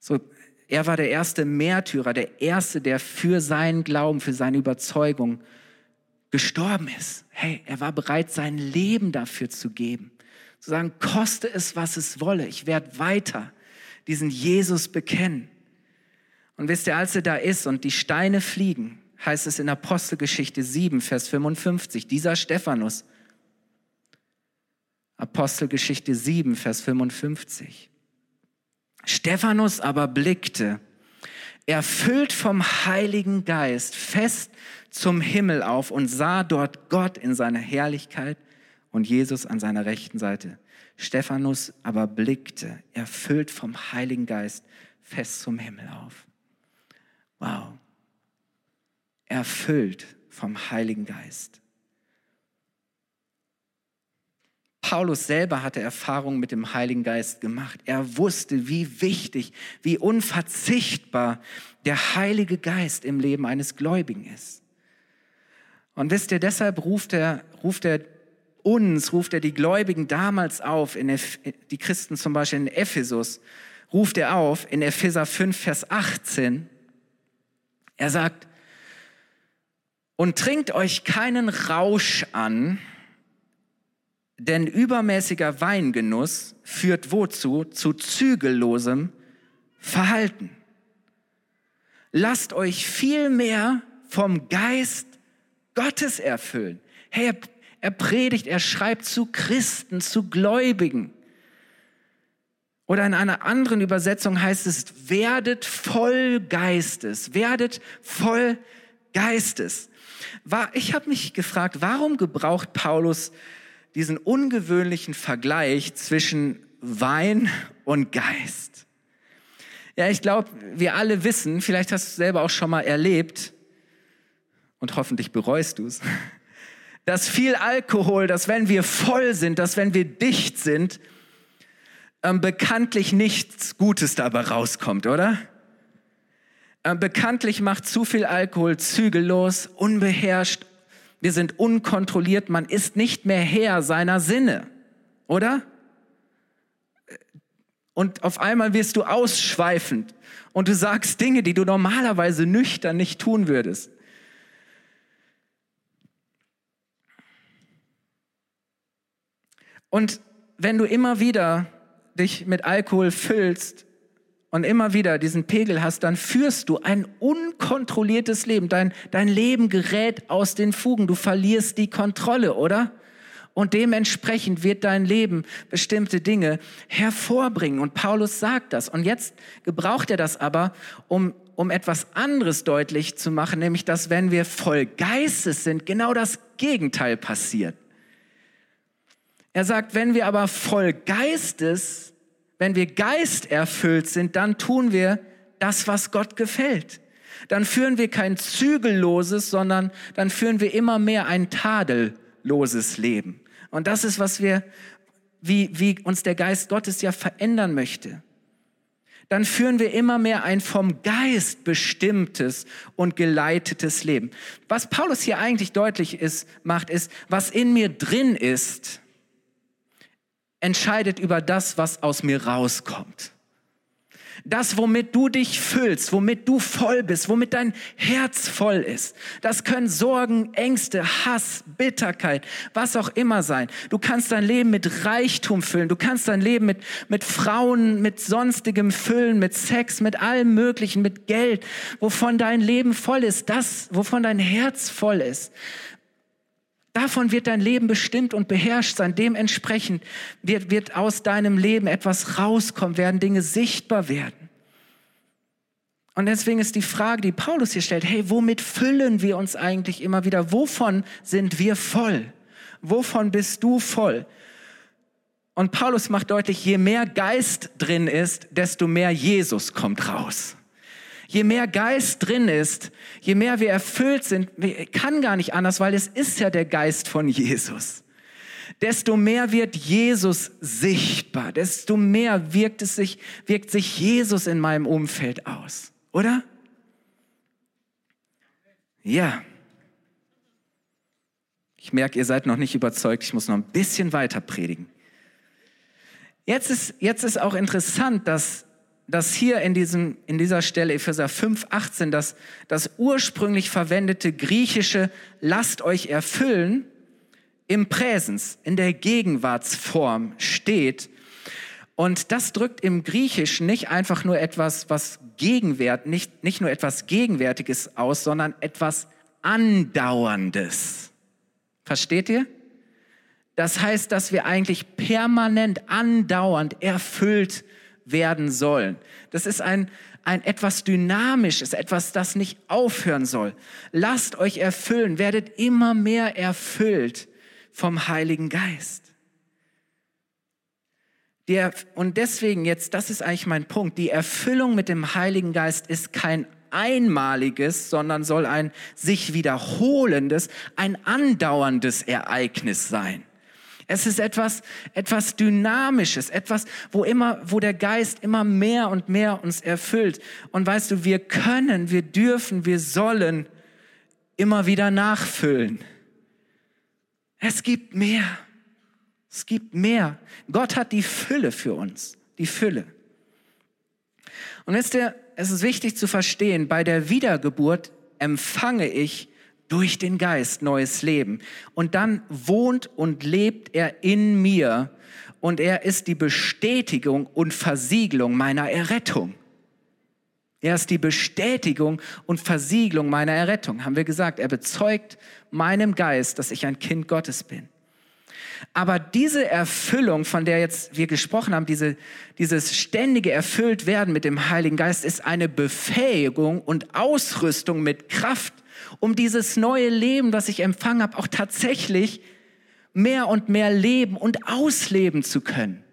So, er war der erste Märtyrer, der erste, der für seinen Glauben, für seine Überzeugung gestorben ist. Hey, er war bereit, sein Leben dafür zu geben. Zu sagen, koste es, was es wolle. Ich werde weiter diesen Jesus bekennen. Und wisst ihr, als er da ist und die Steine fliegen, heißt es in Apostelgeschichte 7, Vers 55, dieser Stephanus, Apostelgeschichte 7, Vers 55. Stephanus aber blickte, erfüllt vom Heiligen Geist, fest zum Himmel auf und sah dort Gott in seiner Herrlichkeit und Jesus an seiner rechten Seite. Stephanus aber blickte, erfüllt vom Heiligen Geist, fest zum Himmel auf. Wow. Erfüllt vom Heiligen Geist. Paulus selber hatte Erfahrungen mit dem Heiligen Geist gemacht. Er wusste, wie wichtig, wie unverzichtbar der Heilige Geist im Leben eines Gläubigen ist. Und wisst ihr, deshalb ruft er, ruft er uns, ruft er die Gläubigen damals auf, in die Christen zum Beispiel in Ephesus, ruft er auf in Epheser 5, Vers 18. Er sagt, und trinkt euch keinen Rausch an, denn übermäßiger Weingenuss führt wozu? Zu zügellosem Verhalten. Lasst euch viel mehr vom Geist Gottes erfüllen. Hey, er, er predigt, er schreibt zu Christen, zu Gläubigen. Oder in einer anderen Übersetzung heißt es, werdet voll Geistes, werdet voll Geistes. Ich habe mich gefragt, warum gebraucht Paulus diesen ungewöhnlichen Vergleich zwischen Wein und Geist. Ja, ich glaube, wir alle wissen, vielleicht hast du es selber auch schon mal erlebt und hoffentlich bereust du es, *laughs* dass viel Alkohol, dass wenn wir voll sind, dass wenn wir dicht sind, ähm, bekanntlich nichts Gutes dabei rauskommt, oder? Äh, bekanntlich macht zu viel Alkohol zügellos, unbeherrscht. Wir sind unkontrolliert. Man ist nicht mehr Herr seiner Sinne, oder? Und auf einmal wirst du ausschweifend und du sagst Dinge, die du normalerweise nüchtern nicht tun würdest. Und wenn du immer wieder dich mit Alkohol füllst und immer wieder diesen Pegel hast, dann führst du ein unkontrolliertes Leben. Dein, dein Leben gerät aus den Fugen. Du verlierst die Kontrolle, oder? Und dementsprechend wird dein Leben bestimmte Dinge hervorbringen. Und Paulus sagt das. Und jetzt gebraucht er das aber, um, um etwas anderes deutlich zu machen, nämlich dass wenn wir voll Geistes sind, genau das Gegenteil passiert. Er sagt, wenn wir aber voll Geistes wenn wir geisterfüllt sind, dann tun wir das, was Gott gefällt. Dann führen wir kein zügelloses, sondern dann führen wir immer mehr ein tadelloses Leben. Und das ist, was wir, wie, wie uns der Geist Gottes ja verändern möchte. Dann führen wir immer mehr ein vom Geist bestimmtes und geleitetes Leben. Was Paulus hier eigentlich deutlich ist, macht, ist, was in mir drin ist, entscheidet über das, was aus mir rauskommt. Das, womit du dich füllst, womit du voll bist, womit dein Herz voll ist. Das können Sorgen, Ängste, Hass, Bitterkeit, was auch immer sein. Du kannst dein Leben mit Reichtum füllen. Du kannst dein Leben mit, mit Frauen, mit sonstigem füllen, mit Sex, mit allem Möglichen, mit Geld, wovon dein Leben voll ist. Das, wovon dein Herz voll ist. Davon wird dein Leben bestimmt und beherrscht sein. Dementsprechend wird, wird aus deinem Leben etwas rauskommen, werden Dinge sichtbar werden. Und deswegen ist die Frage, die Paulus hier stellt, hey, womit füllen wir uns eigentlich immer wieder? Wovon sind wir voll? Wovon bist du voll? Und Paulus macht deutlich, je mehr Geist drin ist, desto mehr Jesus kommt raus je mehr Geist drin ist, je mehr wir erfüllt sind, kann gar nicht anders, weil es ist ja der Geist von Jesus. Desto mehr wird Jesus sichtbar, desto mehr wirkt es sich, wirkt sich Jesus in meinem Umfeld aus, oder? Ja. Ich merke, ihr seid noch nicht überzeugt, ich muss noch ein bisschen weiter predigen. Jetzt ist, jetzt ist auch interessant, dass dass hier in, diesem, in dieser Stelle, Epheser 5, 18, dass das ursprünglich verwendete griechische lasst euch erfüllen im Präsens, in der Gegenwartsform steht. Und das drückt im Griechischen nicht einfach nur etwas, was Gegenwert, nicht, nicht nur etwas Gegenwärtiges aus, sondern etwas Andauerndes. Versteht ihr? Das heißt, dass wir eigentlich permanent, andauernd erfüllt werden sollen. Das ist ein, ein etwas Dynamisches, etwas, das nicht aufhören soll. Lasst euch erfüllen, werdet immer mehr erfüllt vom Heiligen Geist. Der, und deswegen jetzt, das ist eigentlich mein Punkt, die Erfüllung mit dem Heiligen Geist ist kein einmaliges, sondern soll ein sich wiederholendes, ein andauerndes Ereignis sein. Es ist etwas, etwas Dynamisches, etwas, wo immer, wo der Geist immer mehr und mehr uns erfüllt. Und weißt du, wir können, wir dürfen, wir sollen immer wieder nachfüllen. Es gibt mehr. Es gibt mehr. Gott hat die Fülle für uns. Die Fülle. Und wisst ihr, es ist wichtig zu verstehen, bei der Wiedergeburt empfange ich durch den Geist neues Leben. Und dann wohnt und lebt er in mir und er ist die Bestätigung und Versiegelung meiner Errettung. Er ist die Bestätigung und Versiegelung meiner Errettung, haben wir gesagt. Er bezeugt meinem Geist, dass ich ein Kind Gottes bin. Aber diese Erfüllung, von der jetzt wir gesprochen haben, diese, dieses ständige Erfülltwerden mit dem Heiligen Geist, ist eine Befähigung und Ausrüstung mit Kraft um dieses neue Leben, was ich empfangen habe, auch tatsächlich mehr und mehr leben und ausleben zu können.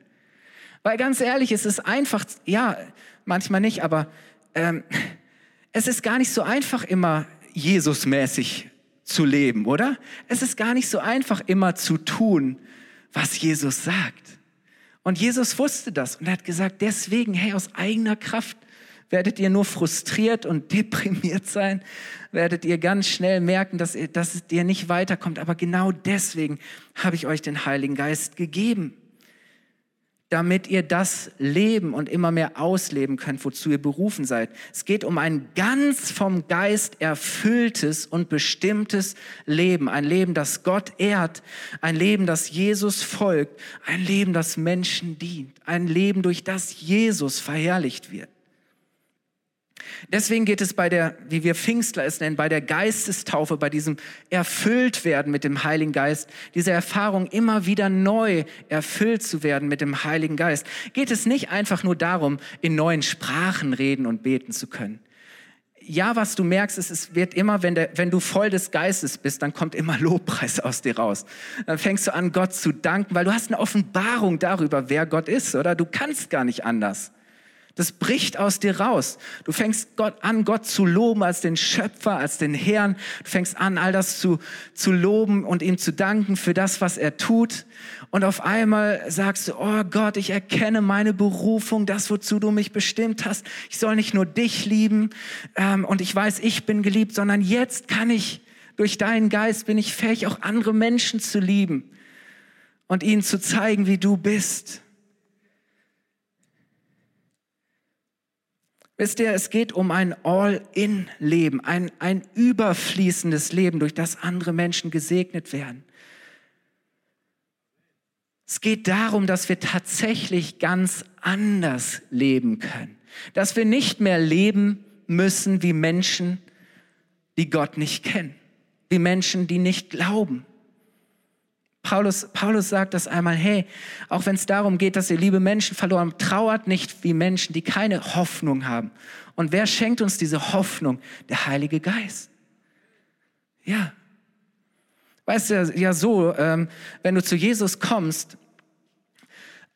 Weil ganz ehrlich, es ist einfach, ja, manchmal nicht, aber ähm, es ist gar nicht so einfach, immer Jesusmäßig zu leben, oder? Es ist gar nicht so einfach, immer zu tun, was Jesus sagt. Und Jesus wusste das und er hat gesagt, deswegen, hey, aus eigener Kraft Werdet ihr nur frustriert und *laughs* deprimiert sein? Werdet ihr ganz schnell merken, dass ihr, dass ihr nicht weiterkommt? Aber genau deswegen habe ich euch den Heiligen Geist gegeben damit ihr das leben und immer mehr ausleben könnt, wozu ihr berufen seid. Es geht um ein ganz vom Geist erfülltes und bestimmtes Leben. Ein Leben, das Gott ehrt. Ein Leben, das Jesus folgt. Ein Leben, das Menschen dient. Ein Leben, durch das Jesus verherrlicht wird. Deswegen geht es bei der, wie wir Pfingstler es nennen, bei der Geistestaufe, bei diesem Erfülltwerden mit dem Heiligen Geist, diese Erfahrung immer wieder neu erfüllt zu werden mit dem Heiligen Geist, geht es nicht einfach nur darum, in neuen Sprachen reden und beten zu können. Ja, was du merkst, ist, es wird immer, wenn, der, wenn du voll des Geistes bist, dann kommt immer Lobpreis *laughs* aus dir raus. Dann fängst du an, Gott zu danken, weil du hast eine Offenbarung darüber, wer Gott ist, oder? Du kannst gar nicht anders. Das bricht aus dir raus. Du fängst Gott an, Gott zu loben als den Schöpfer, als den Herrn. Du fängst an, all das zu, zu loben und ihm zu danken für das, was er tut. Und auf einmal sagst du, oh Gott, ich erkenne meine Berufung, das, wozu du mich bestimmt hast. Ich soll nicht nur dich lieben ähm, und ich weiß, ich bin geliebt, sondern jetzt kann ich, durch deinen Geist bin ich fähig, auch andere Menschen zu lieben und ihnen zu zeigen, wie du bist. Wisst ihr, es geht um ein All-in-Leben, ein, ein überfließendes Leben, durch das andere Menschen gesegnet werden. Es geht darum, dass wir tatsächlich ganz anders leben können. Dass wir nicht mehr leben müssen wie Menschen, die Gott nicht kennen. Wie Menschen, die nicht glauben. Paulus, Paulus sagt das einmal, hey, auch wenn es darum geht, dass ihr liebe Menschen verloren, trauert nicht wie Menschen, die keine Hoffnung haben. Und wer schenkt uns diese Hoffnung? Der Heilige Geist. Ja. Weißt du, ja so, ähm, wenn du zu Jesus kommst,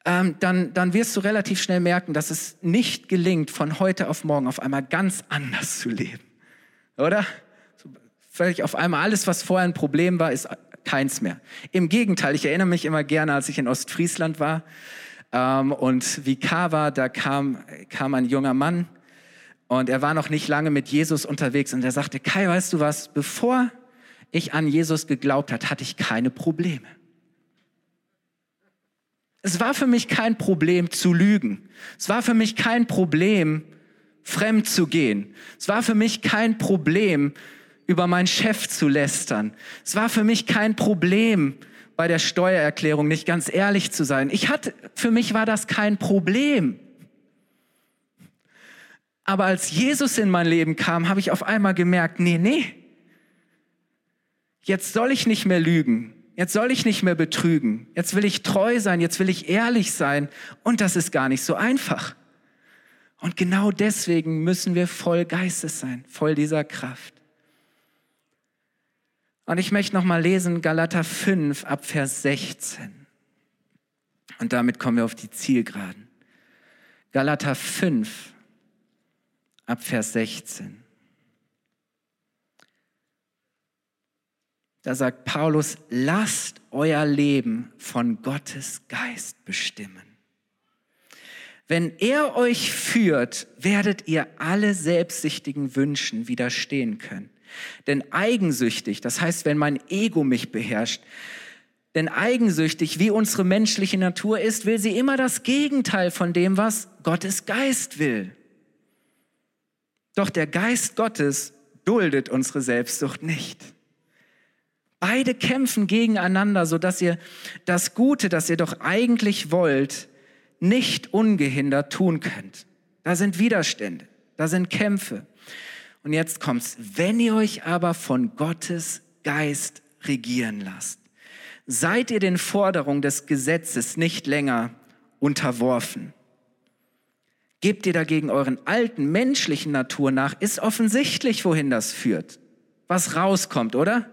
ähm, dann, dann wirst du relativ schnell merken, dass es nicht gelingt, von heute auf morgen auf einmal ganz anders zu leben. Oder? Völlig auf einmal alles, was vorher ein Problem war, ist keins mehr. Im Gegenteil, ich erinnere mich immer gerne, als ich in Ostfriesland war ähm, und wie war, da kam, kam ein junger Mann und er war noch nicht lange mit Jesus unterwegs und er sagte, Kai, weißt du was, bevor ich an Jesus geglaubt hat, hatte ich keine Probleme. Es war für mich kein Problem zu lügen. Es war für mich kein Problem, fremd zu gehen. Es war für mich kein Problem, über meinen Chef zu lästern. Es war für mich kein Problem, bei der Steuererklärung nicht ganz ehrlich zu sein. Ich hatte, für mich war das kein Problem. Aber als Jesus in mein Leben kam, habe ich auf einmal gemerkt, nee, nee, jetzt soll ich nicht mehr lügen. Jetzt soll ich nicht mehr betrügen. Jetzt will ich treu sein. Jetzt will ich ehrlich sein. Und das ist gar nicht so einfach. Und genau deswegen müssen wir voll Geistes sein, voll dieser Kraft. Und ich möchte noch mal lesen Galater 5 ab Vers 16. Und damit kommen wir auf die Zielgeraden. Galater 5 ab Vers 16. Da sagt Paulus, lasst euer Leben von Gottes Geist bestimmen. Wenn er euch führt, werdet ihr alle selbstsüchtigen Wünschen widerstehen können. Denn eigensüchtig, das heißt, wenn mein Ego mich beherrscht, denn eigensüchtig, wie unsere menschliche Natur ist, will sie immer das Gegenteil von dem, was Gottes Geist will. Doch der Geist Gottes duldet unsere Selbstsucht nicht. Beide kämpfen gegeneinander, sodass ihr das Gute, das ihr doch eigentlich wollt, nicht ungehindert tun könnt. Da sind Widerstände, da sind Kämpfe. Und jetzt kommt's. Wenn ihr euch aber von Gottes Geist regieren lasst, seid ihr den Forderungen des Gesetzes nicht länger unterworfen. Gebt ihr dagegen euren alten menschlichen Natur nach, ist offensichtlich, wohin das führt. Was rauskommt, oder?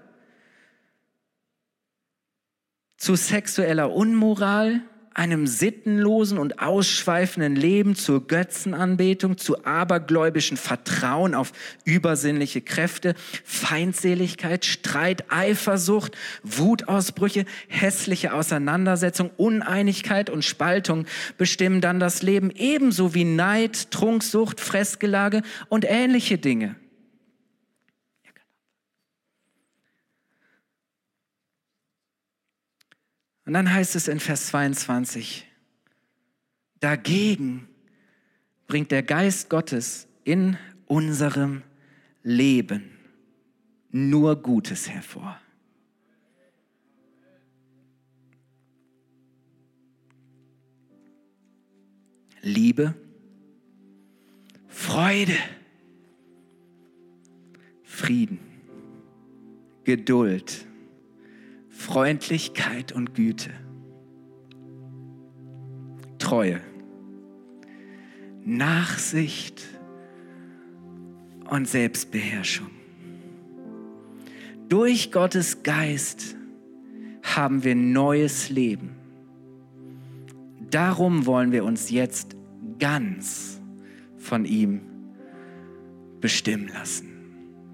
Zu sexueller Unmoral, einem sittenlosen und ausschweifenden Leben zur Götzenanbetung, zu abergläubischen Vertrauen auf übersinnliche Kräfte, Feindseligkeit, Streit, Eifersucht, Wutausbrüche, hässliche Auseinandersetzung, Uneinigkeit und Spaltung bestimmen dann das Leben ebenso wie Neid, Trunksucht, Fressgelage und ähnliche Dinge. Und dann heißt es in Vers 22, dagegen bringt der Geist Gottes in unserem Leben nur Gutes hervor. Liebe, Freude, Frieden, Geduld, Freundlichkeit und Güte, Treue, Nachsicht und Selbstbeherrschung. Durch Gottes Geist haben wir neues Leben. Darum wollen wir uns jetzt ganz von ihm bestimmen lassen.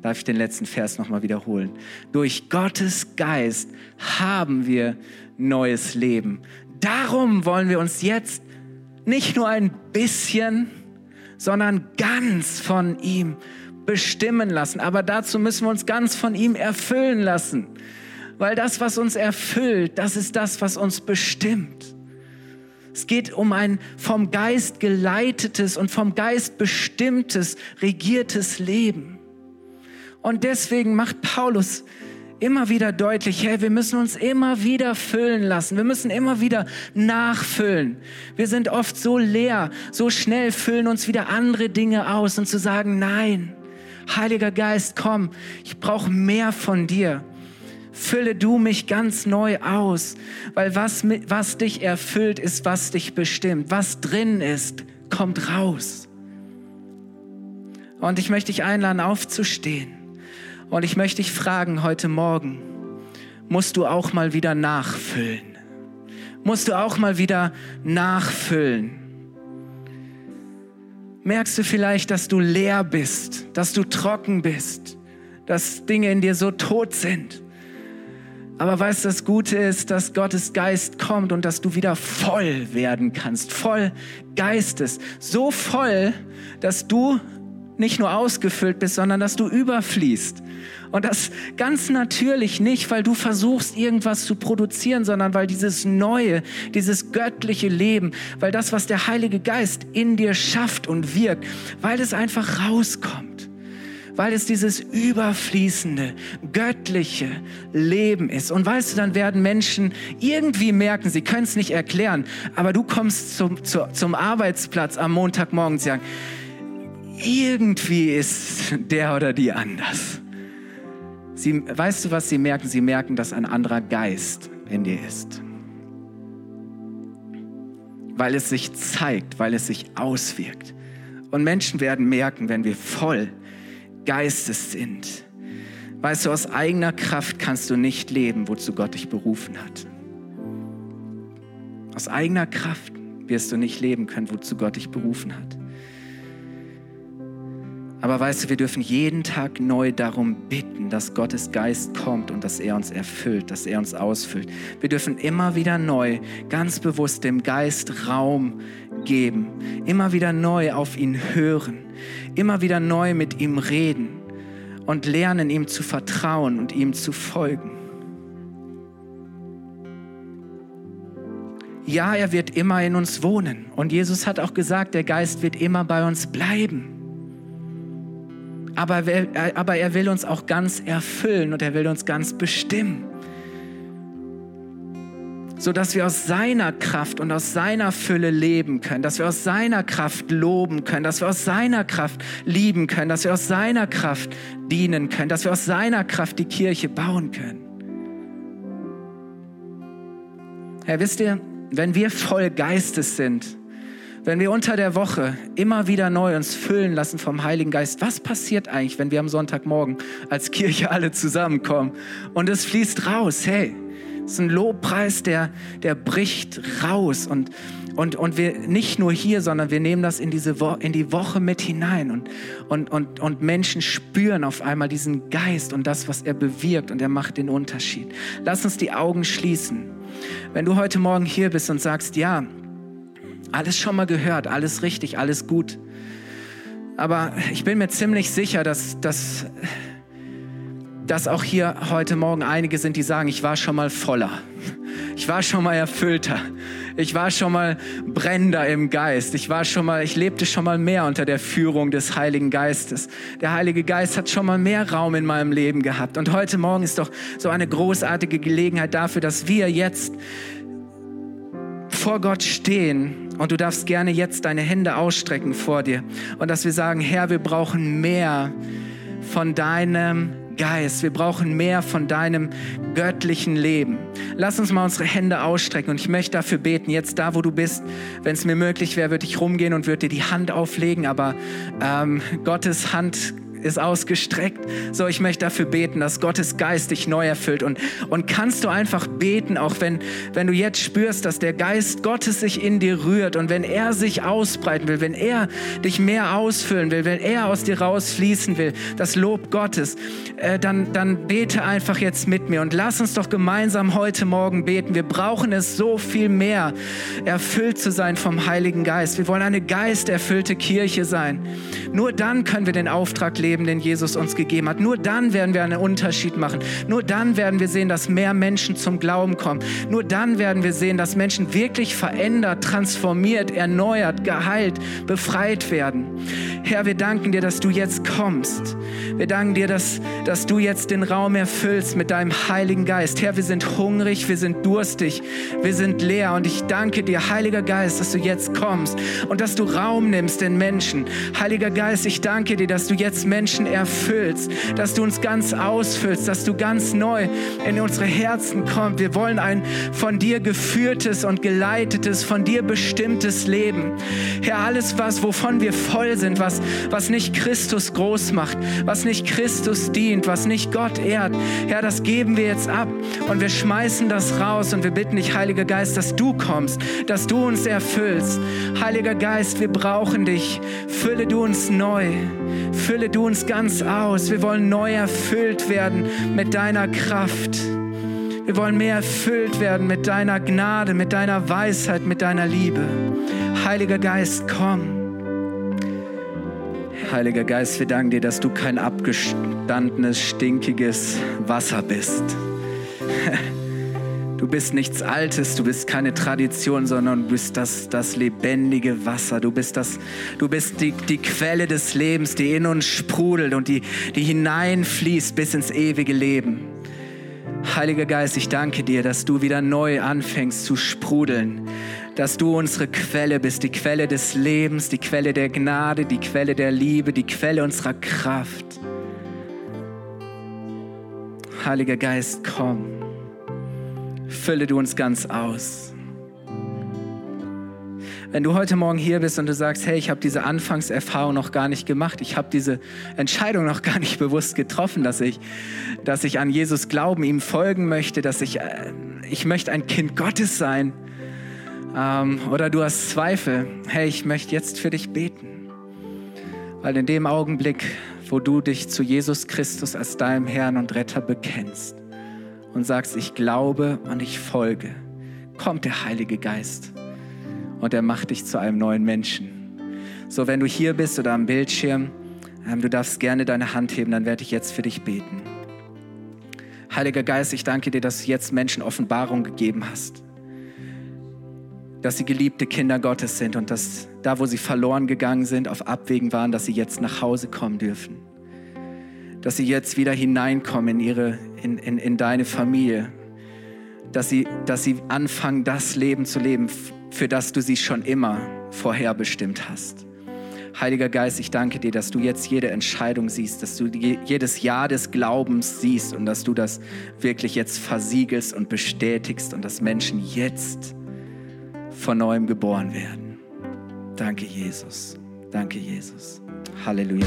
Darf ich den letzten Vers nochmal wiederholen? Durch Gottes Geist haben wir neues Leben. Darum wollen wir uns jetzt nicht nur ein bisschen, sondern ganz von ihm bestimmen lassen. Aber dazu müssen wir uns ganz von ihm erfüllen lassen. Weil das, was uns erfüllt, das ist das, was uns bestimmt. Es geht um ein vom Geist geleitetes und vom Geist bestimmtes, regiertes Leben. Und deswegen macht Paulus immer wieder deutlich, hey, wir müssen uns immer wieder füllen lassen. Wir müssen immer wieder nachfüllen. Wir sind oft so leer, so schnell füllen uns wieder andere Dinge aus und zu sagen, nein, Heiliger Geist, komm, ich brauche mehr von dir. Fülle du mich ganz neu aus, weil was, was dich erfüllt, ist, was dich bestimmt. Was drin ist, kommt raus. Und ich möchte dich einladen, aufzustehen. Und ich möchte dich fragen heute Morgen, musst du auch mal wieder nachfüllen? Musst du auch mal wieder nachfüllen? Merkst du vielleicht, dass du leer bist, dass du trocken bist, dass Dinge in dir so tot sind? Aber weißt du, das Gute ist, dass Gottes Geist kommt und dass du wieder voll werden kannst, voll Geistes, so voll, dass du nicht nur ausgefüllt bist, sondern dass du überfließt. Und das ganz natürlich nicht, weil du versuchst, irgendwas zu produzieren, sondern weil dieses neue, dieses göttliche Leben, weil das, was der Heilige Geist in dir schafft und wirkt, weil es einfach rauskommt. Weil es dieses überfließende, göttliche Leben ist. Und weißt du, dann werden Menschen irgendwie merken, sie können es nicht erklären, aber du kommst zum, zu, zum Arbeitsplatz am Montagmorgen und sagen, irgendwie ist der oder die anders. Sie, weißt du, was sie merken? Sie merken, dass ein anderer Geist in dir ist. Weil es sich zeigt, weil es sich auswirkt. Und Menschen werden merken, wenn wir voll Geistes sind. Weißt du, aus eigener Kraft kannst du nicht leben, wozu Gott dich berufen hat. Aus eigener Kraft wirst du nicht leben können, wozu Gott dich berufen hat. Aber weißt du, wir dürfen jeden Tag neu darum bitten, dass Gottes Geist kommt und dass er uns erfüllt, dass er uns ausfüllt. Wir dürfen immer wieder neu, ganz bewusst dem Geist Raum geben, immer wieder neu auf ihn hören, immer wieder neu mit ihm reden und lernen, ihm zu vertrauen und ihm zu folgen. Ja, er wird immer in uns wohnen. Und Jesus hat auch gesagt, der Geist wird immer bei uns bleiben aber, aber er will uns auch ganz erfüllen und er will uns ganz bestimmen. So dass wir aus seiner Kraft und aus seiner Fülle leben können, dass wir aus seiner Kraft loben können, dass wir aus seiner Kraft lieben können, dass wir aus seiner Kraft dienen können, dass wir aus seiner Kraft die Kirche bauen können. Herr, wisst ihr, wenn wir voll Geistes sind, wenn wir unter der Woche immer wieder neu uns füllen lassen vom Heiligen Geist, was passiert eigentlich, wenn wir am Sonntagmorgen als Kirche alle zusammenkommen und es fließt raus? Hey, Es ist ein Lobpreis, der, der bricht raus und, und, und wir nicht nur hier, sondern wir nehmen das in, diese Wo in die Woche mit hinein und, und, und, und Menschen spüren auf einmal diesen Geist und das, was er bewirkt und er macht den Unterschied. Lass uns die Augen schließen. Wenn du heute Morgen hier bist und sagst, ja, alles schon mal gehört, alles richtig, alles gut, aber ich bin mir ziemlich sicher, dass, dass, dass auch hier heute Morgen einige sind, die sagen, ich war schon mal voller. Ich war schon mal erfüllter. Ich war schon mal brennender im Geist. Ich war schon mal, ich lebte schon mal mehr unter der Führung des Heiligen Geistes. Der Heilige Geist hat schon mal mehr Raum in meinem Leben gehabt. Und heute Morgen ist doch so eine großartige Gelegenheit dafür, dass wir jetzt vor Gott stehen und du darfst gerne jetzt deine Hände ausstrecken vor dir und dass wir sagen, Herr, wir brauchen mehr von deinem Geist. Wir brauchen mehr von deinem göttlichen Leben. Lass uns mal unsere Hände ausstrecken und ich möchte dafür beten, jetzt da, wo du bist. Wenn es mir möglich wäre, würde ich rumgehen und würde dir die Hand auflegen, aber ähm, Gottes Hand ist ausgestreckt. So, ich möchte dafür beten, dass Gottes Geist dich neu erfüllt. Und, und kannst du einfach beten, auch wenn, wenn du jetzt spürst, dass der Geist Gottes sich in dir rührt und wenn er sich ausbreiten will, wenn er dich mehr ausfüllen will, wenn er aus dir rausfließen will, das Lob Gottes, äh, dann, dann bete einfach jetzt mit mir und lass uns doch gemeinsam heute Morgen beten. Wir brauchen es so viel mehr, erfüllt zu sein vom Heiligen Geist. Wir wollen eine geisterfüllte Kirche sein. Nur dann können wir den Auftrag leben Leben, den Jesus uns gegeben hat. Nur dann werden wir einen Unterschied machen. Nur dann werden wir sehen, dass mehr Menschen zum Glauben kommen. Nur dann werden wir sehen, dass Menschen wirklich verändert, transformiert, erneuert, geheilt, befreit werden. Herr, wir danken dir, dass du jetzt kommst. Wir danken dir, dass, dass du jetzt den Raum erfüllst mit deinem Heiligen Geist. Herr, wir sind hungrig, wir sind durstig, wir sind leer. Und ich danke dir, Heiliger Geist, dass du jetzt kommst und dass du Raum nimmst den Menschen. Heiliger Geist, ich danke dir, dass du jetzt Menschen Menschen erfüllst, dass du uns ganz ausfüllst, dass du ganz neu in unsere Herzen kommst. Wir wollen ein von dir geführtes und geleitetes, von dir bestimmtes Leben. Herr, alles was, wovon wir voll sind, was, was nicht Christus groß macht, was nicht Christus dient, was nicht Gott ehrt, Herr, das geben wir jetzt ab und wir schmeißen das raus und wir bitten dich, Heiliger Geist, dass du kommst, dass du uns erfüllst. Heiliger Geist, wir brauchen dich. Fülle du uns neu. Fülle du uns ganz aus. Wir wollen neu erfüllt werden mit deiner Kraft. Wir wollen mehr erfüllt werden mit deiner Gnade, mit deiner Weisheit, mit deiner Liebe. Heiliger Geist, komm. Heiliger Geist, wir danken dir, dass du kein abgestandenes, stinkiges Wasser bist. Du bist nichts Altes, du bist keine Tradition, sondern du bist das, das lebendige Wasser. Du bist, das, du bist die, die Quelle des Lebens, die in uns sprudelt und die, die hineinfließt bis ins ewige Leben. Heiliger Geist, ich danke dir, dass du wieder neu anfängst zu sprudeln, dass du unsere Quelle bist, die Quelle des Lebens, die Quelle der Gnade, die Quelle der Liebe, die Quelle unserer Kraft. Heiliger Geist, komm fülle du uns ganz aus. Wenn du heute Morgen hier bist und du sagst, hey, ich habe diese Anfangserfahrung noch gar nicht gemacht, ich habe diese Entscheidung noch gar nicht *laughs* bewusst getroffen, dass ich, dass ich an Jesus glauben, ihm folgen möchte, dass ich, äh, ich möchte ein Kind Gottes sein. Ähm, oder du hast Zweifel, hey, ich möchte jetzt für dich beten. Weil in dem Augenblick, wo du dich zu Jesus Christus als deinem Herrn und Retter bekennst, und sagst, ich glaube und ich folge, kommt der Heilige Geist und er macht dich zu einem neuen Menschen. So, wenn du hier bist oder am Bildschirm, ähm, du darfst gerne deine Hand heben, dann werde ich jetzt für dich beten. Heiliger Geist, ich danke dir, dass du jetzt Menschen Offenbarung gegeben hast. Dass sie geliebte Kinder Gottes sind und dass da, wo sie verloren gegangen sind, auf Abwägen waren, dass sie jetzt nach Hause kommen dürfen dass sie jetzt wieder hineinkommen in, ihre, in, in, in deine Familie. Dass sie, dass sie anfangen, das Leben zu leben, für das du sie schon immer vorherbestimmt hast. Heiliger Geist, ich danke dir, dass du jetzt jede Entscheidung siehst, dass du jedes Ja des Glaubens siehst und dass du das wirklich jetzt versiegelst und bestätigst und dass Menschen jetzt von neuem geboren werden. Danke, Jesus. Danke, Jesus. Halleluja.